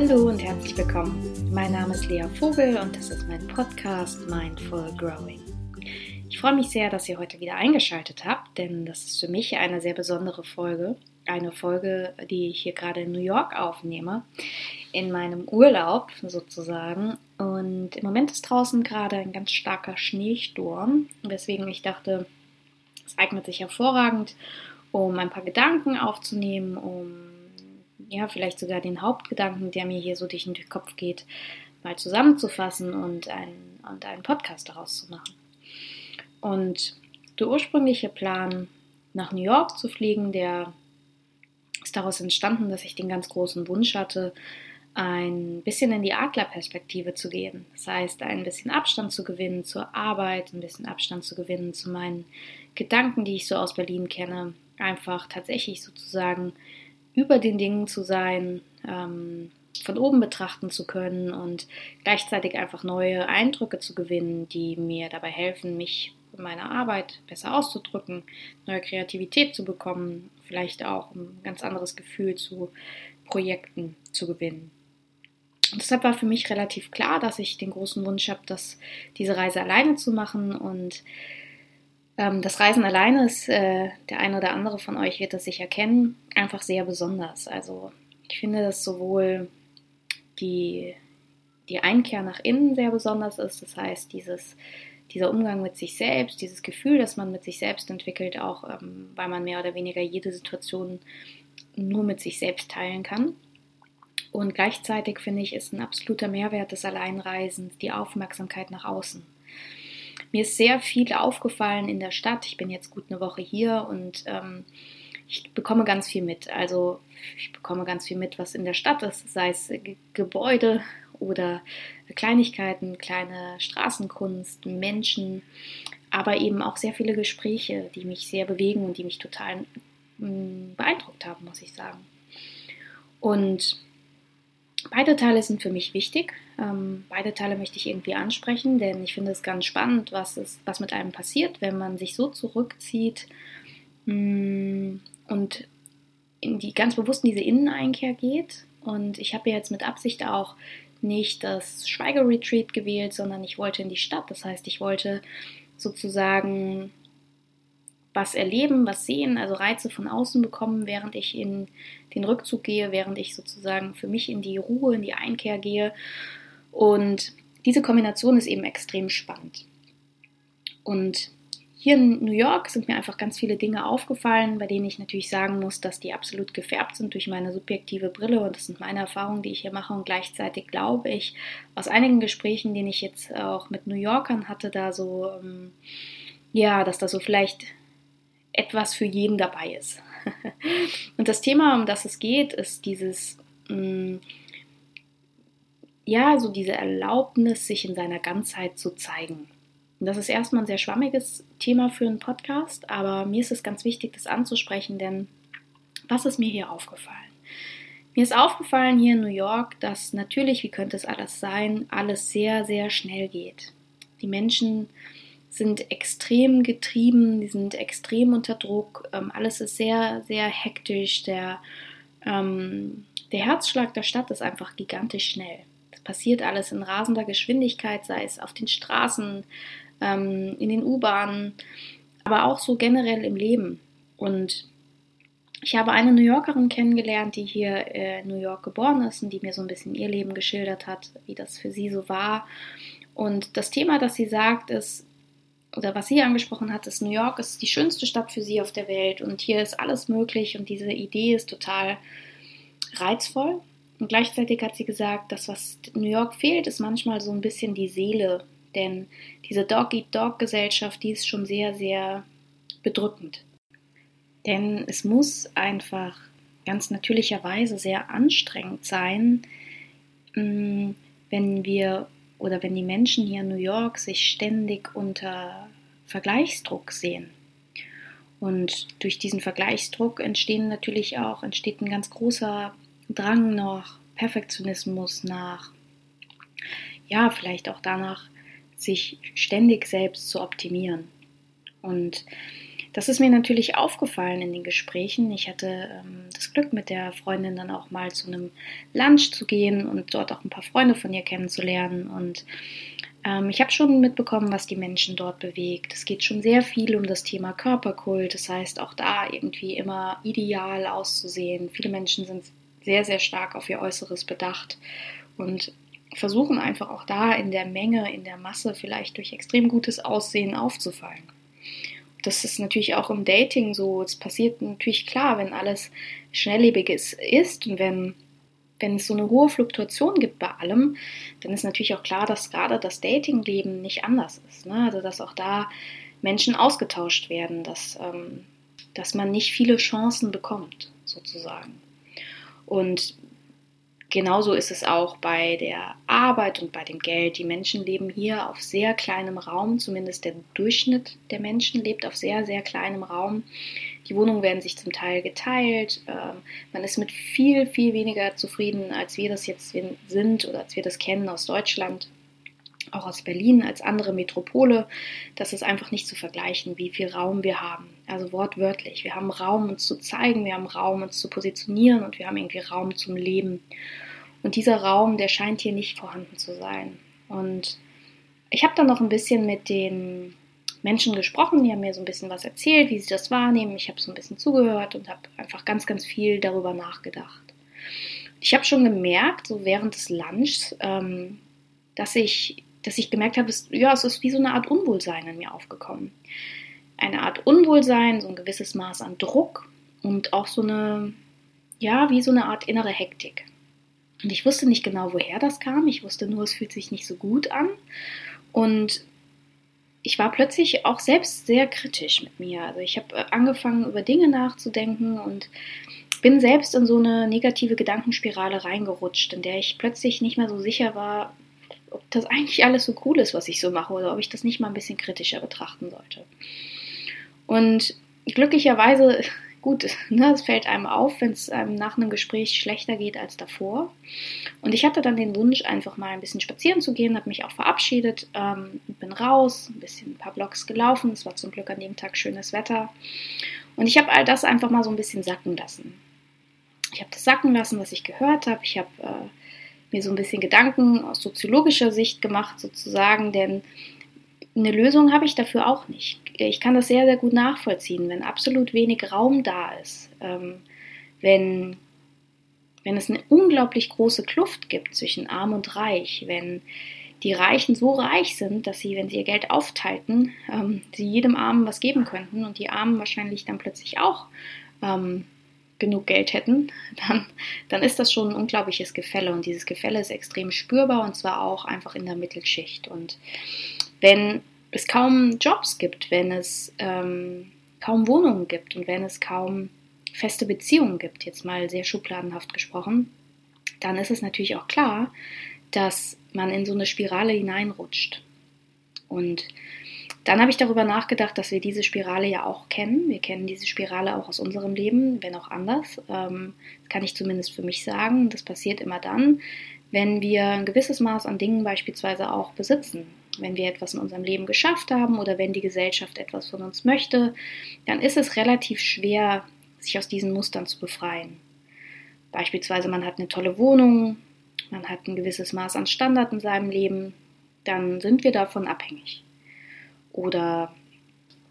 Hallo und herzlich willkommen. Mein Name ist Lea Vogel und das ist mein Podcast Mindful Growing. Ich freue mich sehr, dass ihr heute wieder eingeschaltet habt, denn das ist für mich eine sehr besondere Folge. Eine Folge, die ich hier gerade in New York aufnehme, in meinem Urlaub sozusagen. Und im Moment ist draußen gerade ein ganz starker Schneesturm, weswegen ich dachte, es eignet sich hervorragend, um ein paar Gedanken aufzunehmen, um ja, vielleicht sogar den Hauptgedanken, der mir hier so durch den Kopf geht, mal zusammenzufassen und, ein, und einen Podcast daraus zu machen. Und der ursprüngliche Plan, nach New York zu fliegen, der ist daraus entstanden, dass ich den ganz großen Wunsch hatte, ein bisschen in die Adlerperspektive zu gehen. Das heißt, ein bisschen Abstand zu gewinnen zur Arbeit, ein bisschen Abstand zu gewinnen zu meinen Gedanken, die ich so aus Berlin kenne. Einfach tatsächlich sozusagen über den Dingen zu sein, ähm, von oben betrachten zu können und gleichzeitig einfach neue Eindrücke zu gewinnen, die mir dabei helfen, mich in meiner Arbeit besser auszudrücken, neue Kreativität zu bekommen, vielleicht auch ein ganz anderes Gefühl zu Projekten zu gewinnen. Und deshalb war für mich relativ klar, dass ich den großen Wunsch habe, diese Reise alleine zu machen und das Reisen alleine ist, äh, der eine oder andere von euch wird das sicher kennen, einfach sehr besonders. Also ich finde, dass sowohl die, die Einkehr nach innen sehr besonders ist, das heißt dieses, dieser Umgang mit sich selbst, dieses Gefühl, das man mit sich selbst entwickelt, auch ähm, weil man mehr oder weniger jede Situation nur mit sich selbst teilen kann. Und gleichzeitig finde ich, ist ein absoluter Mehrwert des Alleinreisens die Aufmerksamkeit nach außen. Mir ist sehr viel aufgefallen in der Stadt. Ich bin jetzt gut eine Woche hier und ähm, ich bekomme ganz viel mit. Also ich bekomme ganz viel mit, was in der Stadt ist, sei es G Gebäude oder Kleinigkeiten, kleine Straßenkunst, Menschen, aber eben auch sehr viele Gespräche, die mich sehr bewegen und die mich total mm, beeindruckt haben, muss ich sagen. Und Beide Teile sind für mich wichtig. Ähm, beide Teile möchte ich irgendwie ansprechen, denn ich finde es ganz spannend, was, ist, was mit einem passiert, wenn man sich so zurückzieht mh, mm, und in die, ganz bewusst in diese Inneneinkehr geht. Und ich habe jetzt mit Absicht auch nicht das Schweigeretreat gewählt, sondern ich wollte in die Stadt. Das heißt, ich wollte sozusagen was erleben, was sehen, also Reize von außen bekommen, während ich in den Rückzug gehe, während ich sozusagen für mich in die Ruhe, in die Einkehr gehe. Und diese Kombination ist eben extrem spannend. Und hier in New York sind mir einfach ganz viele Dinge aufgefallen, bei denen ich natürlich sagen muss, dass die absolut gefärbt sind durch meine subjektive Brille und das sind meine Erfahrungen, die ich hier mache und gleichzeitig glaube ich aus einigen Gesprächen, die ich jetzt auch mit New Yorkern hatte, da so ähm, ja, dass da so vielleicht etwas für jeden dabei ist. und das Thema, um das es geht, ist dieses, mh, mm, ja, so diese Erlaubnis, sich in seiner Ganzheit zu zeigen. Und das ist erstmal ein sehr schwammiges Thema für einen Podcast, aber mir ist es ganz wichtig, das anzusprechen, denn was ist mir hier aufgefallen? Mir ist aufgefallen hier in New York, dass natürlich, wie könnte es alles sein, alles sehr, sehr schnell geht. Die Menschen sind extrem getrieben, die sind extrem unter Druck, ähm, alles ist sehr, sehr hektisch, der, ähm, der Herzschlag der Stadt ist einfach gigantisch schnell. Es passiert alles in rasender Geschwindigkeit, sei es auf den Straßen, ähm, in den U-Bahnen, aber auch so generell im Leben. Und ich habe eine New Yorkerin kennengelernt, die hier äh, in New York geboren ist und die mir so ein bisschen ihr Leben geschildert hat, wie das für sie so war. Und das Thema, das sie sagt, ist, oder was sie angesprochen hat, ist New York ist die schönste Stadt für sie auf der Welt und hier ist alles möglich und diese Idee ist total reizvoll. Und gleichzeitig hat sie gesagt, dass was New York fehlt, ist manchmal so ein bisschen die Seele, denn diese Dog-Eat-Dog-Gesellschaft, die ist schon sehr, sehr bedrückend. Denn es muss einfach ganz natürlicherweise sehr anstrengend sein, mm, wenn wir oder wenn die Menschen hier in New York sich ständig unter Vergleichsdruck sehen. Und durch diesen Vergleichsdruck entstehen natürlich auch, entsteht ein ganz großer Drang nach Perfektionismus, nach, ja, vielleicht auch danach, sich ständig selbst zu optimieren. Und das ist mir natürlich aufgefallen in den Gesprächen. Ich hatte ähm, das Glück, mit der Freundin dann auch mal zu einem Lunch zu gehen und dort auch ein paar Freunde von ihr kennenzulernen. Und ähm, ich habe schon mitbekommen, was die Menschen dort bewegt. Es geht schon sehr viel um das Thema Körperkult. Das heißt, auch da irgendwie immer ideal auszusehen. Viele Menschen sind sehr, sehr stark auf ihr Äußeres bedacht und versuchen einfach auch da in der Menge, in der Masse vielleicht durch extrem gutes Aussehen aufzufallen. Das ist natürlich auch im Dating so. Es passiert natürlich klar, wenn alles schnelllebig ist, und wenn wenn es so eine hohe Fluktuation gibt bei allem, dann ist natürlich auch klar, dass gerade das Datingleben nicht anders ist. Ne? Also dass auch da Menschen ausgetauscht werden, dass, ähm, dass man nicht viele Chancen bekommt, sozusagen. Und Genauso ist es auch bei der Arbeit und bei dem Geld. Die Menschen leben hier auf sehr kleinem Raum, zumindest der Durchschnitt der Menschen lebt auf sehr, sehr kleinem Raum. Die Wohnungen werden sich zum Teil geteilt. Ähm, man ist mit viel, viel weniger zufrieden, als wir das jetzt sind oder als wir das kennen aus Deutschland auch aus Berlin als andere Metropole. Das ist einfach nicht zu vergleichen, wie viel Raum wir haben. Also wortwörtlich. Wir haben Raum, uns zu zeigen, wir haben Raum, uns zu positionieren und wir haben irgendwie Raum zum Leben. Und dieser Raum, der scheint hier nicht vorhanden zu sein. Und ich habe dann noch ein bisschen mit den Menschen gesprochen, die haben mir so ein bisschen was erzählt, wie sie das wahrnehmen. Ich habe so ein bisschen zugehört und habe einfach ganz, ganz viel darüber nachgedacht. Ich habe schon gemerkt, so während des Lunchs, ähm, dass ich dass ich gemerkt habe, ja, es ist wie so eine Art Unwohlsein in mir aufgekommen. Eine Art Unwohlsein, so ein gewisses Maß an Druck und auch so eine, ja, wie so eine Art innere Hektik. Und ich wusste nicht genau, woher das kam. Ich wusste nur, es fühlt sich nicht so gut an. Und ich war plötzlich auch selbst sehr kritisch mit mir. Also ich habe äh, angefangen, über Dinge nachzudenken und bin selbst in so eine negative Gedankenspirale reingerutscht, in der ich plötzlich nicht mehr so sicher war, ob das eigentlich alles so cool ist, was ich so mache, oder ob ich das nicht mal ein bisschen kritischer betrachten sollte. Und glücklicherweise, gut, ne, es fällt einem auf, wenn es einem nach einem Gespräch schlechter geht als davor. Und ich hatte dann den Wunsch, einfach mal ein bisschen spazieren zu gehen, habe mich auch verabschiedet, ähm, bin raus, ein bisschen ein paar Blocks gelaufen. Es war zum Glück an dem Tag schönes Wetter. Und ich habe all das einfach mal so ein bisschen sacken lassen. Ich habe das sacken lassen, was ich gehört habe. Ich habe äh, mir so ein bisschen Gedanken aus soziologischer Sicht gemacht, sozusagen, denn eine Lösung habe ich dafür auch nicht. Ich kann das sehr, sehr gut nachvollziehen, wenn absolut wenig Raum da ist, ähm, wenn, wenn es eine unglaublich große Kluft gibt zwischen arm und reich, wenn die Reichen so reich sind, dass sie, wenn sie ihr Geld aufteilten, ähm, sie jedem Armen was geben könnten und die Armen wahrscheinlich dann plötzlich auch ähm, genug Geld hätten, dann, dann ist das schon ein unglaubliches Gefälle. Und dieses Gefälle ist extrem spürbar und zwar auch einfach in der Mittelschicht. Und wenn es kaum Jobs gibt, wenn es ähm, kaum Wohnungen gibt und wenn es kaum feste Beziehungen gibt, jetzt mal sehr schubladenhaft gesprochen, dann ist es natürlich auch klar, dass man in so eine Spirale hineinrutscht. Und dann habe ich darüber nachgedacht, dass wir diese Spirale ja auch kennen. Wir kennen diese Spirale auch aus unserem Leben, wenn auch anders. Ähm, das kann ich zumindest für mich sagen. Das passiert immer dann, wenn wir ein gewisses Maß an Dingen beispielsweise auch besitzen. Wenn wir etwas in unserem Leben geschafft haben oder wenn die Gesellschaft etwas von uns möchte, dann ist es relativ schwer, sich aus diesen Mustern zu befreien. Beispielsweise man hat eine tolle Wohnung, man hat ein gewisses Maß an Standard in seinem Leben, dann sind wir davon abhängig. Oder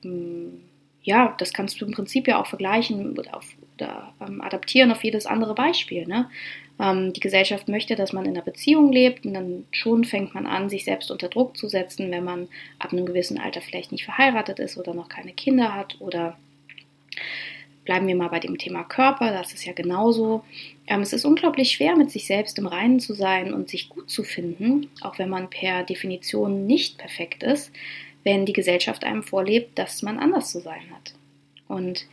hm, ja, das kannst du im Prinzip ja auch vergleichen oder, auf, oder ähm, adaptieren auf jedes andere Beispiel. Ne? Ähm, die Gesellschaft möchte, dass man in einer Beziehung lebt und dann schon fängt man an, sich selbst unter Druck zu setzen, wenn man ab einem gewissen Alter vielleicht nicht verheiratet ist oder noch keine Kinder hat oder bleiben wir mal bei dem Thema Körper, das ist ja genauso. Ähm, es ist unglaublich schwer, mit sich selbst im Reinen zu sein und sich gut zu finden, auch wenn man per Definition nicht perfekt ist, wenn die Gesellschaft einem vorlebt, dass man anders zu sein hat. Und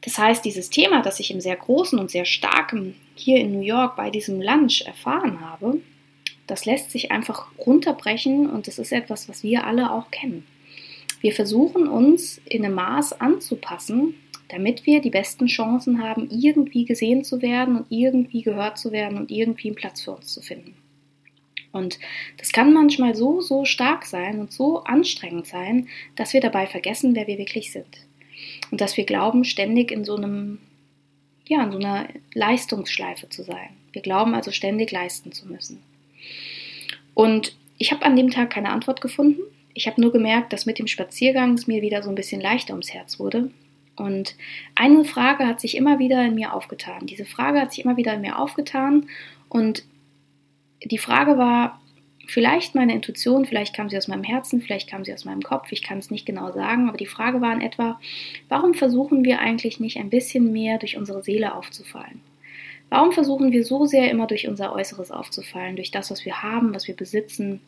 das heißt, dieses Thema, das ich im sehr großen und sehr starken hier in New York bei diesem Lunch erfahren habe, das lässt sich einfach runterbrechen und das ist etwas, was wir alle auch kennen. Wir versuchen uns in einem Maß anzupassen, damit wir die besten Chancen haben, irgendwie gesehen zu werden und irgendwie gehört zu werden und irgendwie einen Platz für uns zu finden. Und das kann manchmal so, so stark sein und so anstrengend sein, dass wir dabei vergessen, wer wir wirklich sind. Und dass wir glauben, ständig in so einem, ja, in so einer Leistungsschleife zu sein. Wir glauben also ständig leisten zu müssen. Und ich habe an dem Tag keine Antwort gefunden. Ich habe nur gemerkt, dass mit dem Spaziergang es mir wieder so ein bisschen leichter ums Herz wurde. Und eine Frage hat sich immer wieder in mir aufgetan. Diese Frage hat sich immer wieder in mir aufgetan. Und die Frage war, vielleicht meine Intuition, vielleicht kam sie aus meinem Herzen, vielleicht kam sie aus meinem Kopf, ich kann es nicht genau sagen, aber die Frage war in etwa, warum versuchen wir eigentlich nicht ein bisschen mehr durch unsere Seele aufzufallen? Warum versuchen wir so sehr immer durch unser Äußeres aufzufallen, durch das, was wir haben, was wir besitzen,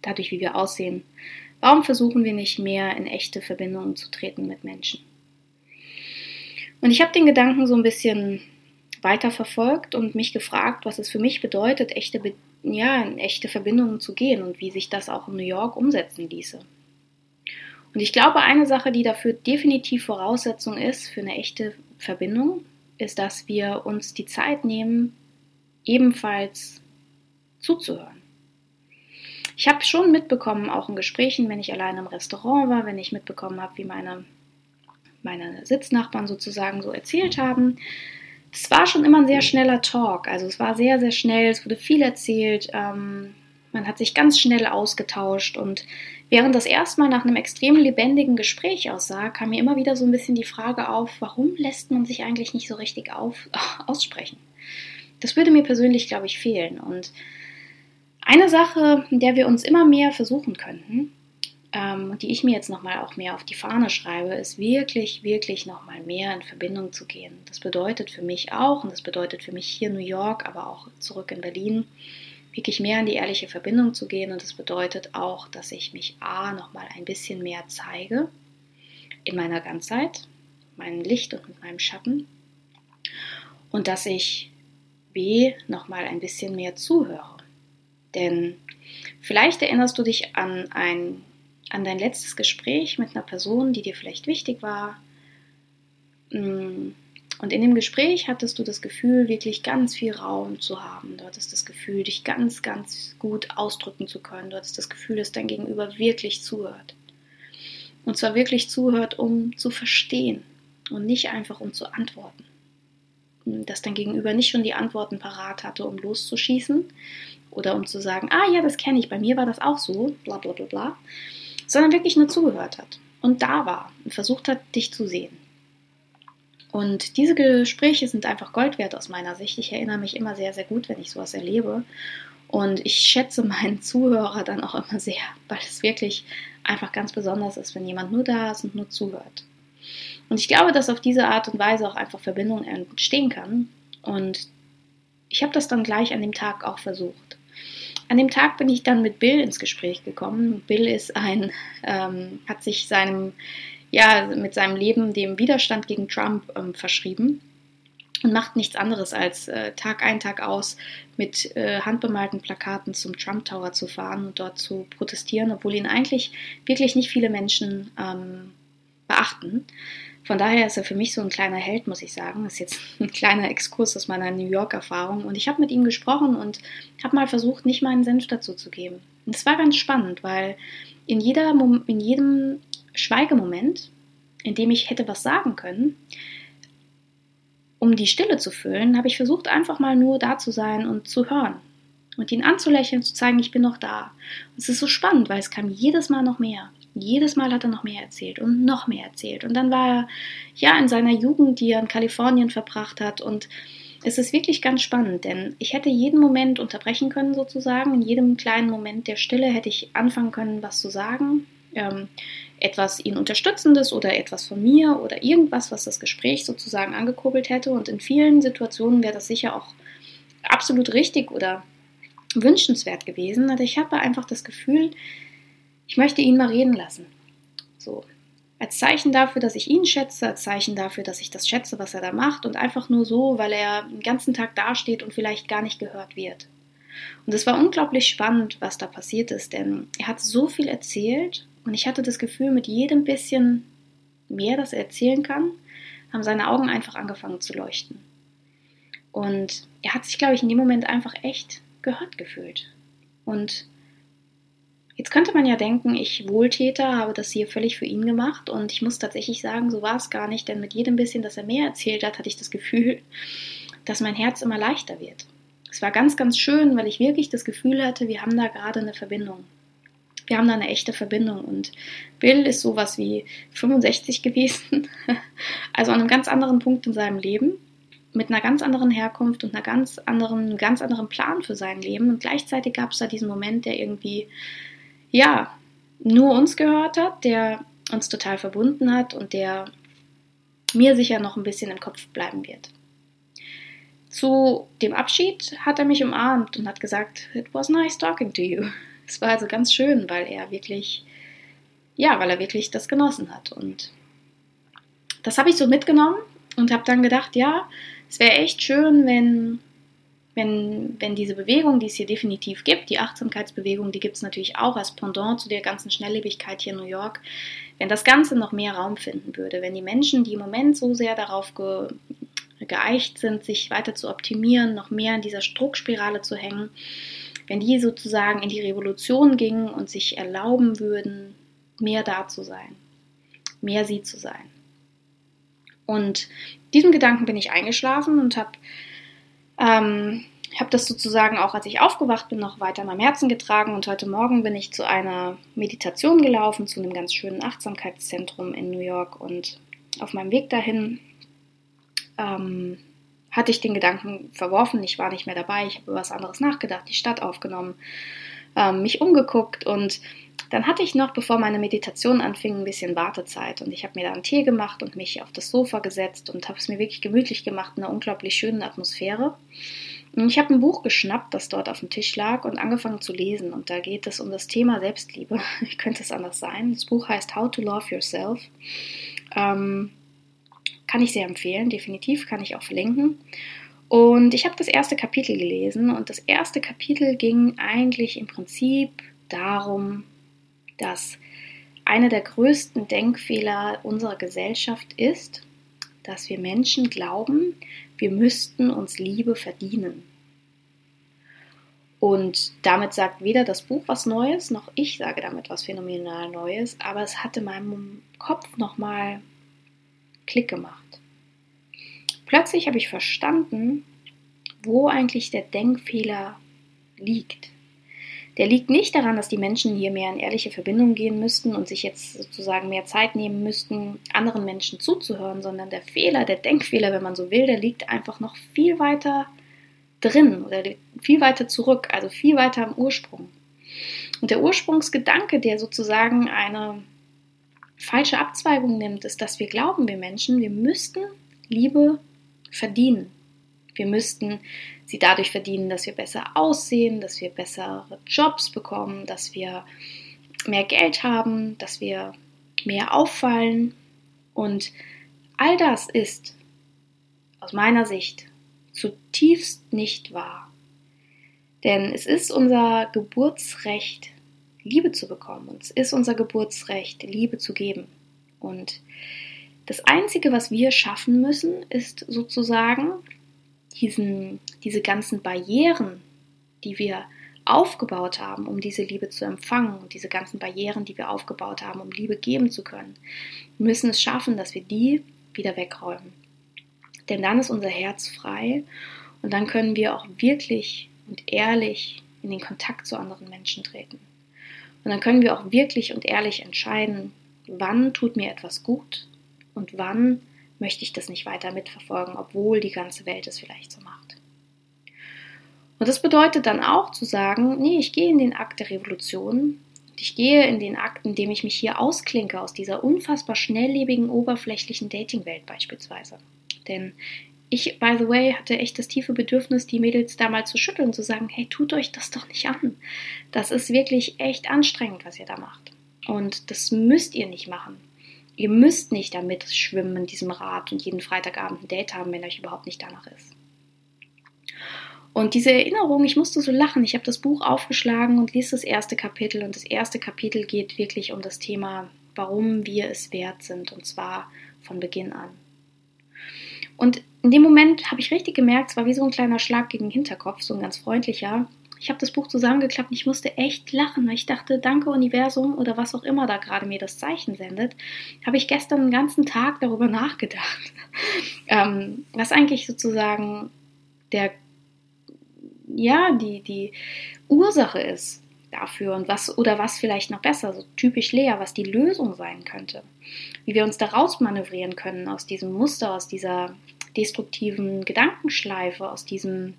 dadurch, wie wir aussehen? Warum versuchen wir nicht mehr in echte Verbindungen zu treten mit Menschen? Und ich habe den Gedanken so ein bisschen weiterverfolgt und mich gefragt, was es für mich bedeutet, echte, ja, in echte Verbindungen zu gehen und wie sich das auch in New York umsetzen ließe. Und ich glaube, eine Sache, die dafür definitiv Voraussetzung ist für eine echte Verbindung, ist, dass wir uns die Zeit nehmen, ebenfalls zuzuhören. Ich habe schon mitbekommen, auch in Gesprächen, wenn ich allein im Restaurant war, wenn ich mitbekommen habe, wie meine, meine Sitznachbarn sozusagen so erzählt haben. Es war schon immer ein sehr schneller Talk. Also es war sehr, sehr schnell, es wurde viel erzählt. Ähm, man hat sich ganz schnell ausgetauscht und während das erstmal nach einem extrem lebendigen Gespräch aussah, kam mir immer wieder so ein bisschen die Frage auf, warum lässt man sich eigentlich nicht so richtig auf, aussprechen? Das würde mir persönlich, glaube ich, fehlen. Und eine Sache, in der wir uns immer mehr versuchen könnten, ähm, die ich mir jetzt nochmal auch mehr auf die Fahne schreibe, ist wirklich, wirklich nochmal mehr in Verbindung zu gehen. Das bedeutet für mich auch, und das bedeutet für mich hier in New York, aber auch zurück in Berlin, wirklich mehr in die ehrliche Verbindung zu gehen. Und das bedeutet auch, dass ich mich A nochmal ein bisschen mehr zeige in meiner Ganzheit, meinem Licht und mit meinem Schatten. Und dass ich B nochmal ein bisschen mehr zuhöre. Denn vielleicht erinnerst du dich an, ein, an dein letztes Gespräch mit einer Person, die dir vielleicht wichtig war. Mm, und in dem Gespräch hattest du das Gefühl, wirklich ganz viel Raum zu haben. Du hattest das Gefühl, dich ganz, ganz gut ausdrücken zu können. Du hattest das Gefühl, dass dein Gegenüber wirklich zuhört. Und zwar wirklich zuhört, um zu verstehen und nicht einfach um zu antworten. Dass dein Gegenüber nicht schon die Antworten parat hatte, um loszuschießen oder um zu sagen, ah ja, das kenne ich, bei mir war das auch so, bla bla bla bla, sondern wirklich nur zugehört hat und da war und versucht hat, dich zu sehen. Und diese Gespräche sind einfach Gold wert aus meiner Sicht. Ich erinnere mich immer sehr, sehr gut, wenn ich sowas erlebe. Und ich schätze meinen Zuhörer dann auch immer sehr, weil es wirklich einfach ganz besonders ist, wenn jemand nur da ist und nur zuhört. Und ich glaube, dass auf diese Art und Weise auch einfach Verbindung entstehen kann. Und ich habe das dann gleich an dem Tag auch versucht. An dem Tag bin ich dann mit Bill ins Gespräch gekommen. Bill ist ein, ähm, hat sich seinem ja, mit seinem Leben dem Widerstand gegen Trump ähm, verschrieben und macht nichts anderes als äh, Tag ein, Tag aus mit äh, handbemalten Plakaten zum Trump Tower zu fahren und dort zu protestieren, obwohl ihn eigentlich wirklich nicht viele Menschen ähm, beachten. Von daher ist er für mich so ein kleiner Held, muss ich sagen. Das ist jetzt ein kleiner Exkurs aus meiner New York-Erfahrung. Und ich habe mit ihm gesprochen und habe mal versucht, nicht meinen Senf dazu zu geben. Und es war ganz spannend, weil in, jeder, in jedem Schweigemoment, in dem ich hätte was sagen können, um die Stille zu füllen, habe ich versucht, einfach mal nur da zu sein und zu hören. Und ihn anzulächeln, zu zeigen, ich bin noch da. Und es ist so spannend, weil es kam jedes Mal noch mehr. Jedes Mal hat er noch mehr erzählt und noch mehr erzählt. Und dann war er ja in seiner Jugend, die er in Kalifornien verbracht hat. Und es ist wirklich ganz spannend, denn ich hätte jeden Moment unterbrechen können, sozusagen. In jedem kleinen Moment der Stille hätte ich anfangen können, was zu sagen. Ähm, etwas ihn unterstützendes oder etwas von mir oder irgendwas, was das Gespräch sozusagen angekurbelt hätte. Und in vielen Situationen wäre das sicher auch absolut richtig oder wünschenswert gewesen. Also ich habe einfach das Gefühl, ich möchte ihn mal reden lassen. So. Als Zeichen dafür, dass ich ihn schätze, als Zeichen dafür, dass ich das schätze, was er da macht und einfach nur so, weil er den ganzen Tag dasteht und vielleicht gar nicht gehört wird. Und es war unglaublich spannend, was da passiert ist, denn er hat so viel erzählt und ich hatte das Gefühl, mit jedem bisschen mehr, das er erzählen kann, haben seine Augen einfach angefangen zu leuchten. Und er hat sich, glaube ich, in dem Moment einfach echt gehört gefühlt. Und Jetzt könnte man ja denken, ich Wohltäter habe das hier völlig für ihn gemacht. Und ich muss tatsächlich sagen, so war es gar nicht, denn mit jedem bisschen, das er mir erzählt hat, hatte ich das Gefühl, dass mein Herz immer leichter wird. Es war ganz, ganz schön, weil ich wirklich das Gefühl hatte, wir haben da gerade eine Verbindung. Wir haben da eine echte Verbindung. Und Bill ist sowas wie 65 gewesen, also an einem ganz anderen Punkt in seinem Leben, mit einer ganz anderen Herkunft und einer ganz anderen, ganz anderen Plan für sein Leben. Und gleichzeitig gab es da diesen Moment, der irgendwie ja, nur uns gehört hat, der uns total verbunden hat und der mir sicher noch ein bisschen im Kopf bleiben wird. Zu dem Abschied hat er mich umarmt und hat gesagt, it was nice talking to you. Es war also ganz schön, weil er wirklich, ja, weil er wirklich das genossen hat. Und das habe ich so mitgenommen und habe dann gedacht, ja, es wäre echt schön, wenn wenn, wenn diese Bewegung, die es hier definitiv gibt, die Achtsamkeitsbewegung, die gibt es natürlich auch als Pendant zu der ganzen Schnelllebigkeit hier in New York, wenn das Ganze noch mehr Raum finden würde, wenn die Menschen, die im Moment so sehr darauf ge, geeicht sind, sich weiter zu optimieren, noch mehr in dieser Druckspirale zu hängen, wenn die sozusagen in die Revolution gingen und sich erlauben würden, mehr da zu sein, mehr sie zu sein. Und diesem Gedanken bin ich eingeschlafen und habe ähm, ich habe das sozusagen auch, als ich aufgewacht bin, noch weiter in meinem Herzen getragen. Und heute Morgen bin ich zu einer Meditation gelaufen, zu einem ganz schönen Achtsamkeitszentrum in New York. Und auf meinem Weg dahin ähm, hatte ich den Gedanken verworfen, ich war nicht mehr dabei, ich habe über was anderes nachgedacht, die Stadt aufgenommen, ähm, mich umgeguckt und dann hatte ich noch, bevor meine Meditation anfing, ein bisschen Wartezeit und ich habe mir da einen Tee gemacht und mich auf das Sofa gesetzt und habe es mir wirklich gemütlich gemacht in einer unglaublich schönen Atmosphäre. Und ich habe ein Buch geschnappt, das dort auf dem Tisch lag und angefangen zu lesen und da geht es um das Thema Selbstliebe. Wie könnte es anders sein? Das Buch heißt How to Love Yourself. Ähm, kann ich sehr empfehlen, definitiv, kann ich auch verlinken. Und ich habe das erste Kapitel gelesen und das erste Kapitel ging eigentlich im Prinzip darum, dass einer der größten Denkfehler unserer Gesellschaft ist, dass wir Menschen glauben, wir müssten uns Liebe verdienen. Und damit sagt weder das Buch was Neues, noch ich sage damit was phänomenal Neues, aber es hat in meinem Kopf nochmal Klick gemacht. Plötzlich habe ich verstanden, wo eigentlich der Denkfehler liegt der liegt nicht daran, dass die Menschen hier mehr in ehrliche Verbindung gehen müssten und sich jetzt sozusagen mehr Zeit nehmen müssten, anderen Menschen zuzuhören, sondern der Fehler, der Denkfehler, wenn man so will, der liegt einfach noch viel weiter drin oder viel weiter zurück, also viel weiter am Ursprung. Und der Ursprungsgedanke, der sozusagen eine falsche Abzweigung nimmt, ist, dass wir glauben, wir Menschen, wir müssten Liebe verdienen. Wir müssten sie dadurch verdienen, dass wir besser aussehen, dass wir bessere Jobs bekommen, dass wir mehr Geld haben, dass wir mehr auffallen. Und all das ist aus meiner Sicht zutiefst nicht wahr. Denn es ist unser Geburtsrecht, Liebe zu bekommen. Und es ist unser Geburtsrecht, Liebe zu geben. Und das Einzige, was wir schaffen müssen, ist sozusagen diesen, diese ganzen Barrieren, die wir aufgebaut haben, um diese Liebe zu empfangen und diese ganzen Barrieren, die wir aufgebaut haben, um Liebe geben zu können, müssen es schaffen, dass wir die wieder wegräumen. Denn dann ist unser Herz frei und dann können wir auch wirklich und ehrlich in den Kontakt zu anderen Menschen treten. Und dann können wir auch wirklich und ehrlich entscheiden, wann tut mir etwas gut und wann möchte ich das nicht weiter mitverfolgen, obwohl die ganze Welt es vielleicht so macht. Und das bedeutet dann auch zu sagen, nee, ich gehe in den Akt der Revolution. Ich gehe in den Akt, in dem ich mich hier ausklinke aus dieser unfassbar schnelllebigen, oberflächlichen Dating-Welt beispielsweise. Denn ich, by the way, hatte echt das tiefe Bedürfnis, die Mädels da mal zu schütteln zu sagen, hey, tut euch das doch nicht an. Das ist wirklich echt anstrengend, was ihr da macht. Und das müsst ihr nicht machen. Ihr müsst nicht damit schwimmen in diesem Rad und jeden Freitagabend ein Date haben, wenn euch überhaupt nicht danach ist. Und diese Erinnerung, ich musste so lachen. Ich habe das Buch aufgeschlagen und lese das erste Kapitel. Und das erste Kapitel geht wirklich um das Thema, warum wir es wert sind. Und zwar von Beginn an. Und in dem Moment habe ich richtig gemerkt, es war wie so ein kleiner Schlag gegen den Hinterkopf, so ein ganz freundlicher. Ich habe das Buch zusammengeklappt und ich musste echt lachen, weil ich dachte, danke Universum oder was auch immer da gerade mir das Zeichen sendet, habe ich gestern den ganzen Tag darüber nachgedacht, ähm, was eigentlich sozusagen der, ja, die, die Ursache ist dafür und was oder was vielleicht noch besser, so typisch Lea, was die Lösung sein könnte, wie wir uns da rausmanövrieren können aus diesem Muster, aus dieser destruktiven Gedankenschleife, aus diesem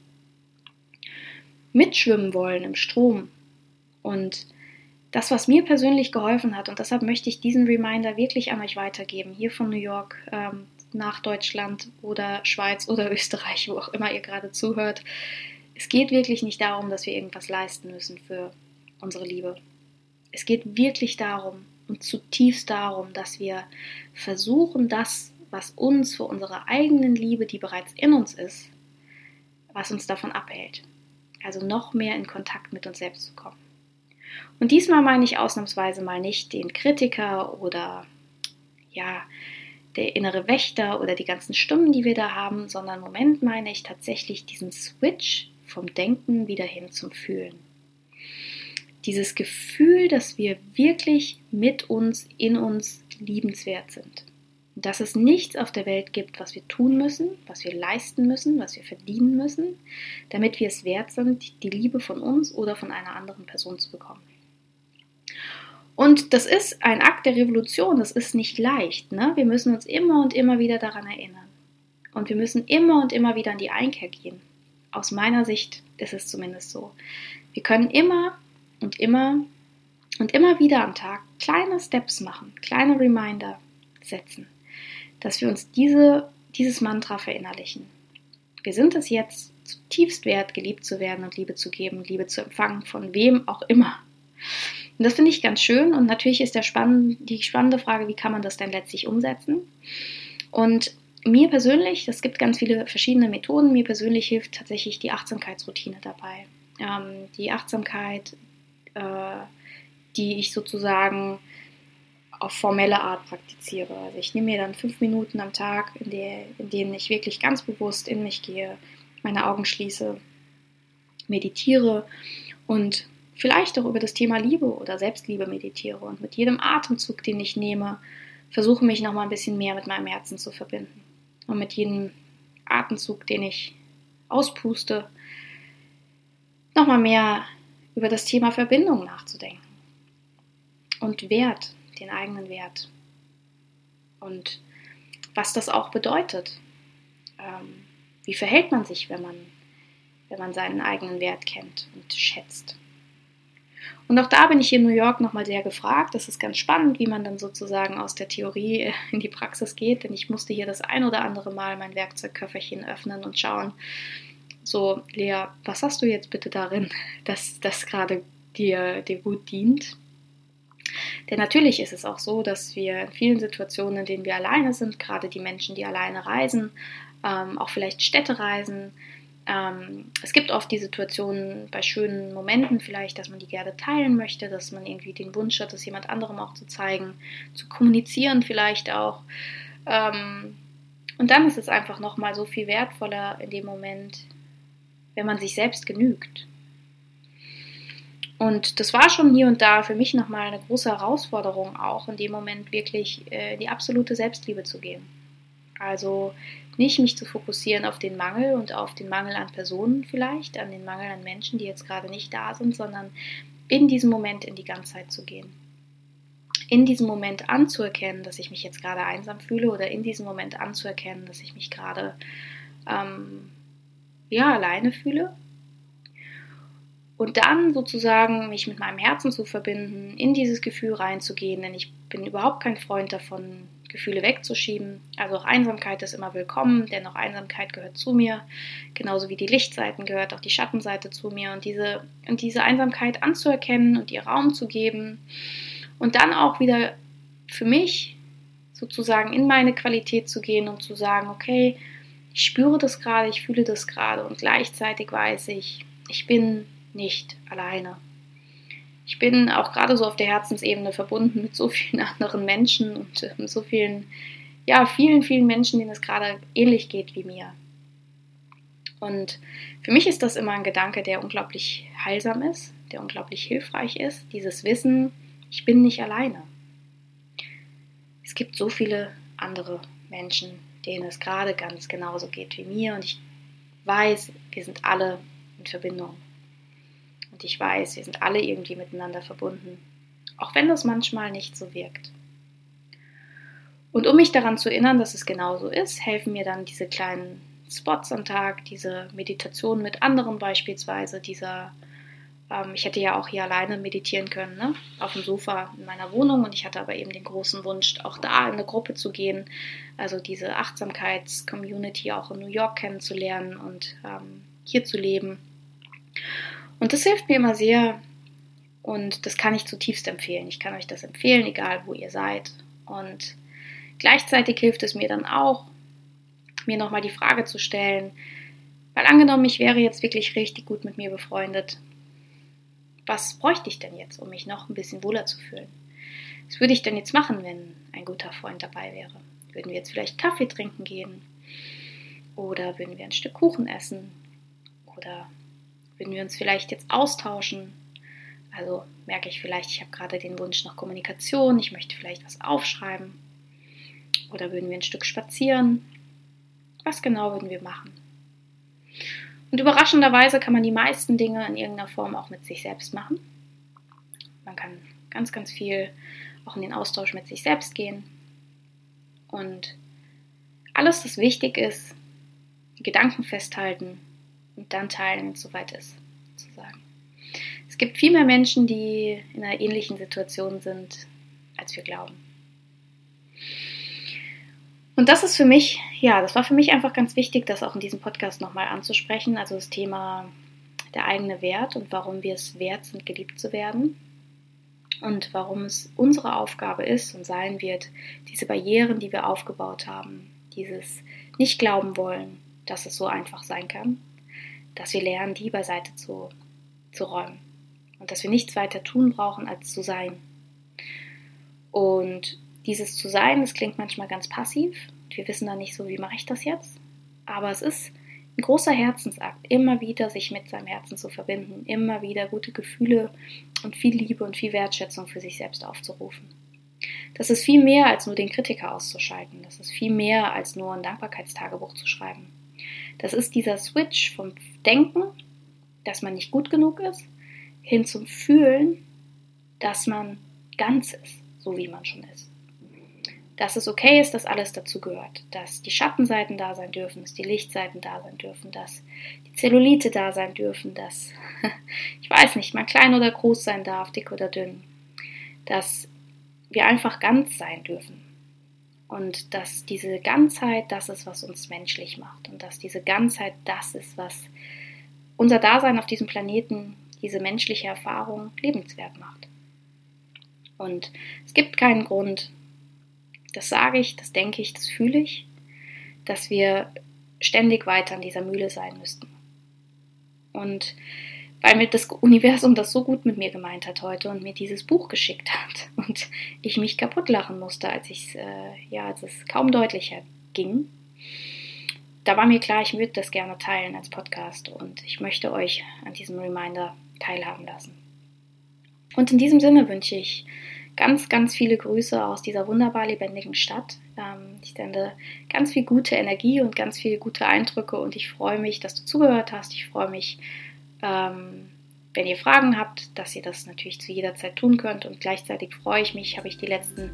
Mitschwimmen wollen im Strom. Und das, was mir persönlich geholfen hat, und deshalb möchte ich diesen Reminder wirklich an euch weitergeben, hier von New York ähm, nach Deutschland oder Schweiz oder Österreich, wo auch immer ihr gerade zuhört. Es geht wirklich nicht darum, dass wir irgendwas leisten müssen für unsere Liebe. Es geht wirklich darum und zutiefst darum, dass wir versuchen, das was uns für unsere eigenen Liebe, die bereits in uns ist, was uns davon abhält. Also noch mehr in Kontakt mit uns selbst zu kommen. Und diesmal meine ich ausnahmsweise mal nicht den Kritiker oder ja, der innere Wächter oder die ganzen Stimmen, die wir da haben, sondern im Moment meine ich tatsächlich diesen Switch vom Denken wieder hin zum Fühlen. Dieses Gefühl, dass wir wirklich mit uns, in uns liebenswert sind dass es nichts auf der Welt gibt, was wir tun müssen, was wir leisten müssen, was wir verdienen müssen, damit wir es wert sind, die Liebe von uns oder von einer anderen Person zu bekommen. Und das ist ein Akt der Revolution, das ist nicht leicht. Ne? Wir müssen uns immer und immer wieder daran erinnern. Und wir müssen immer und immer wieder an die Einkehr gehen. Aus meiner Sicht ist es zumindest so. Wir können immer und immer und immer wieder am Tag kleine Steps machen, kleine Reminder setzen dass wir uns diese, dieses Mantra verinnerlichen. Wir sind es jetzt zutiefst wert, geliebt zu werden und Liebe zu geben, Liebe zu empfangen, von wem auch immer. Und das finde ich ganz schön und natürlich ist spann die spannende Frage, wie kann man das denn letztlich umsetzen? Und mir persönlich, es gibt ganz viele verschiedene Methoden, mir persönlich hilft tatsächlich die Achtsamkeitsroutine dabei. Ähm, die Achtsamkeit, äh, die ich sozusagen auf formelle Art praktiziere. Also ich nehme mir dann fünf Minuten am Tag, in, der, in denen ich wirklich ganz bewusst in mich gehe, meine Augen schließe, meditiere und vielleicht auch über das Thema Liebe oder Selbstliebe meditiere. Und mit jedem Atemzug, den ich nehme, versuche mich noch mal ein bisschen mehr mit meinem Herzen zu verbinden. Und mit jedem Atemzug, den ich auspuste, noch mal mehr über das Thema Verbindung nachzudenken und Wert den eigenen Wert. Und was das auch bedeutet. Ähm, wie verhält man sich, wenn man, wenn man seinen eigenen Wert kennt und schätzt? Und auch da bin ich in New York nochmal sehr gefragt. Das ist ganz spannend, wie man dann sozusagen aus der Theorie in die Praxis geht, denn ich musste hier das ein oder andere Mal mein Werkzeugköfferchen öffnen und schauen, so, Lea, was hast du jetzt bitte darin, dass das gerade dir, dir gut dient? Denn natürlich ist es auch so, dass wir in vielen Situationen, in denen wir alleine sind, gerade die Menschen, die alleine reisen, ähm, auch vielleicht Städte reisen, ähm, es gibt oft die Situationen bei schönen Momenten vielleicht, dass man die gerne teilen möchte, dass man irgendwie den Wunsch hat, das jemand anderem auch zu zeigen, zu kommunizieren vielleicht auch. Ähm, und dann ist es einfach nochmal so viel wertvoller in dem Moment, wenn man sich selbst genügt. Und das war schon hier und da für mich nochmal eine große Herausforderung, auch in dem Moment wirklich äh, die absolute Selbstliebe zu gehen. Also nicht mich zu fokussieren auf den Mangel und auf den Mangel an Personen vielleicht, an den Mangel an Menschen, die jetzt gerade nicht da sind, sondern in diesem Moment in die Ganzheit zu gehen. In diesem Moment anzuerkennen, dass ich mich jetzt gerade einsam fühle oder in diesem Moment anzuerkennen, dass ich mich gerade ähm, ja, alleine fühle und dann sozusagen mich mit meinem Herzen zu verbinden, in dieses Gefühl reinzugehen, denn ich bin überhaupt kein Freund davon, Gefühle wegzuschieben. Also auch Einsamkeit ist immer willkommen, denn auch Einsamkeit gehört zu mir, genauso wie die Lichtseiten gehört auch die Schattenseite zu mir und diese, und diese Einsamkeit anzuerkennen und ihr Raum zu geben und dann auch wieder für mich sozusagen in meine Qualität zu gehen und zu sagen, okay, ich spüre das gerade, ich fühle das gerade und gleichzeitig weiß ich, ich bin nicht alleine. Ich bin auch gerade so auf der Herzensebene verbunden mit so vielen anderen Menschen und äh, so vielen, ja, vielen, vielen Menschen, denen es gerade ähnlich geht wie mir. Und für mich ist das immer ein Gedanke, der unglaublich heilsam ist, der unglaublich hilfreich ist. Dieses Wissen, ich bin nicht alleine. Es gibt so viele andere Menschen, denen es gerade ganz genauso geht wie mir. Und ich weiß, wir sind alle in Verbindung. Und ich weiß, wir sind alle irgendwie miteinander verbunden. Auch wenn das manchmal nicht so wirkt. Und um mich daran zu erinnern, dass es genauso ist, helfen mir dann diese kleinen Spots am Tag, diese Meditation mit anderen beispielsweise, dieser, ähm, ich hätte ja auch hier alleine meditieren können, ne? auf dem Sofa in meiner Wohnung und ich hatte aber eben den großen Wunsch, auch da in eine Gruppe zu gehen, also diese Achtsamkeits-Community auch in New York kennenzulernen und ähm, hier zu leben. Und das hilft mir immer sehr und das kann ich zutiefst empfehlen. Ich kann euch das empfehlen, egal wo ihr seid. Und Gleichzeitig hilft es mir dann auch, mir nochmal die Frage zu stellen, weil angenommen, ich wäre jetzt wirklich richtig gut mit mir befreundet, was bräuchte ich denn jetzt, um mich noch ein bisschen wohler zu fühlen? Was würde ich denn jetzt machen, wenn ein guter Freund dabei wäre? Würden wir jetzt vielleicht Kaffee trinken gehen? Oder würden wir ein Stück Kuchen essen? Oder würden wir uns vielleicht jetzt austauschen? Also merke ich vielleicht, ich habe gerade den Wunsch nach Kommunikation, ich möchte vielleicht was aufschreiben. Oder würden wir ein Stück spazieren? Was genau würden wir machen? Und überraschenderweise kann man die meisten Dinge in irgendeiner Form auch mit sich selbst machen. Man kann ganz, ganz viel auch in den Austausch mit sich selbst gehen. Und alles, was wichtig ist, Gedanken festhalten und dann teilen, wenn es soweit ist, sozusagen. Es gibt viel mehr Menschen, die in einer ähnlichen Situation sind, als wir glauben. Und das ist für mich, ja, das war für mich einfach ganz wichtig, das auch in diesem Podcast nochmal anzusprechen. Also das Thema der eigene Wert und warum wir es wert sind, geliebt zu werden. Und warum es unsere Aufgabe ist und sein wird, diese Barrieren, die wir aufgebaut haben, dieses nicht glauben wollen, dass es so einfach sein kann, dass wir lernen, die beiseite zu, zu räumen. Und dass wir nichts weiter tun brauchen, als zu sein. Und dieses zu sein, das klingt manchmal ganz passiv. Wir wissen dann nicht so, wie mache ich das jetzt? Aber es ist ein großer Herzensakt, immer wieder sich mit seinem Herzen zu verbinden, immer wieder gute Gefühle und viel Liebe und viel Wertschätzung für sich selbst aufzurufen. Das ist viel mehr als nur den Kritiker auszuschalten. Das ist viel mehr als nur ein Dankbarkeitstagebuch zu schreiben. Das ist dieser Switch vom Denken, dass man nicht gut genug ist, hin zum Fühlen, dass man ganz ist, so wie man schon ist. Dass es okay ist, dass alles dazu gehört, dass die Schattenseiten da sein dürfen, dass die Lichtseiten da sein dürfen, dass die Zellulite da sein dürfen, dass, ich weiß nicht, mal klein oder groß sein darf, dick oder dünn, dass wir einfach ganz sein dürfen und dass diese Ganzheit das ist, was uns menschlich macht und dass diese Ganzheit das ist, was unser Dasein auf diesem Planeten, diese menschliche Erfahrung lebenswert macht. Und es gibt keinen Grund, das sage ich, das denke ich, das fühle ich, dass wir ständig weiter an dieser Mühle sein müssten. Und weil mir das Universum das so gut mit mir gemeint hat heute und mir dieses Buch geschickt hat und ich mich kaputt lachen musste, als ich äh, ja, als es kaum deutlicher ging, da war mir klar, ich würde das gerne teilen als Podcast und ich möchte euch an diesem Reminder teilhaben lassen. Und in diesem Sinne wünsche ich ganz, ganz viele Grüße aus dieser wunderbar lebendigen Stadt. Ähm, ich sende ganz viel gute Energie und ganz viele gute Eindrücke und ich freue mich, dass du zugehört hast. Ich freue mich, ähm, wenn ihr Fragen habt, dass ihr das natürlich zu jeder Zeit tun könnt und gleichzeitig freue ich mich, habe ich die letzten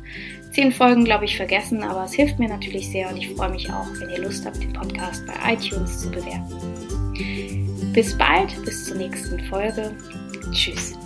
zehn Folgen, glaube ich, vergessen, aber es hilft mir natürlich sehr und ich freue mich auch, wenn ihr Lust habt, den Podcast bei iTunes zu bewerten. Bis bald, bis zur nächsten Folge. Tschüss.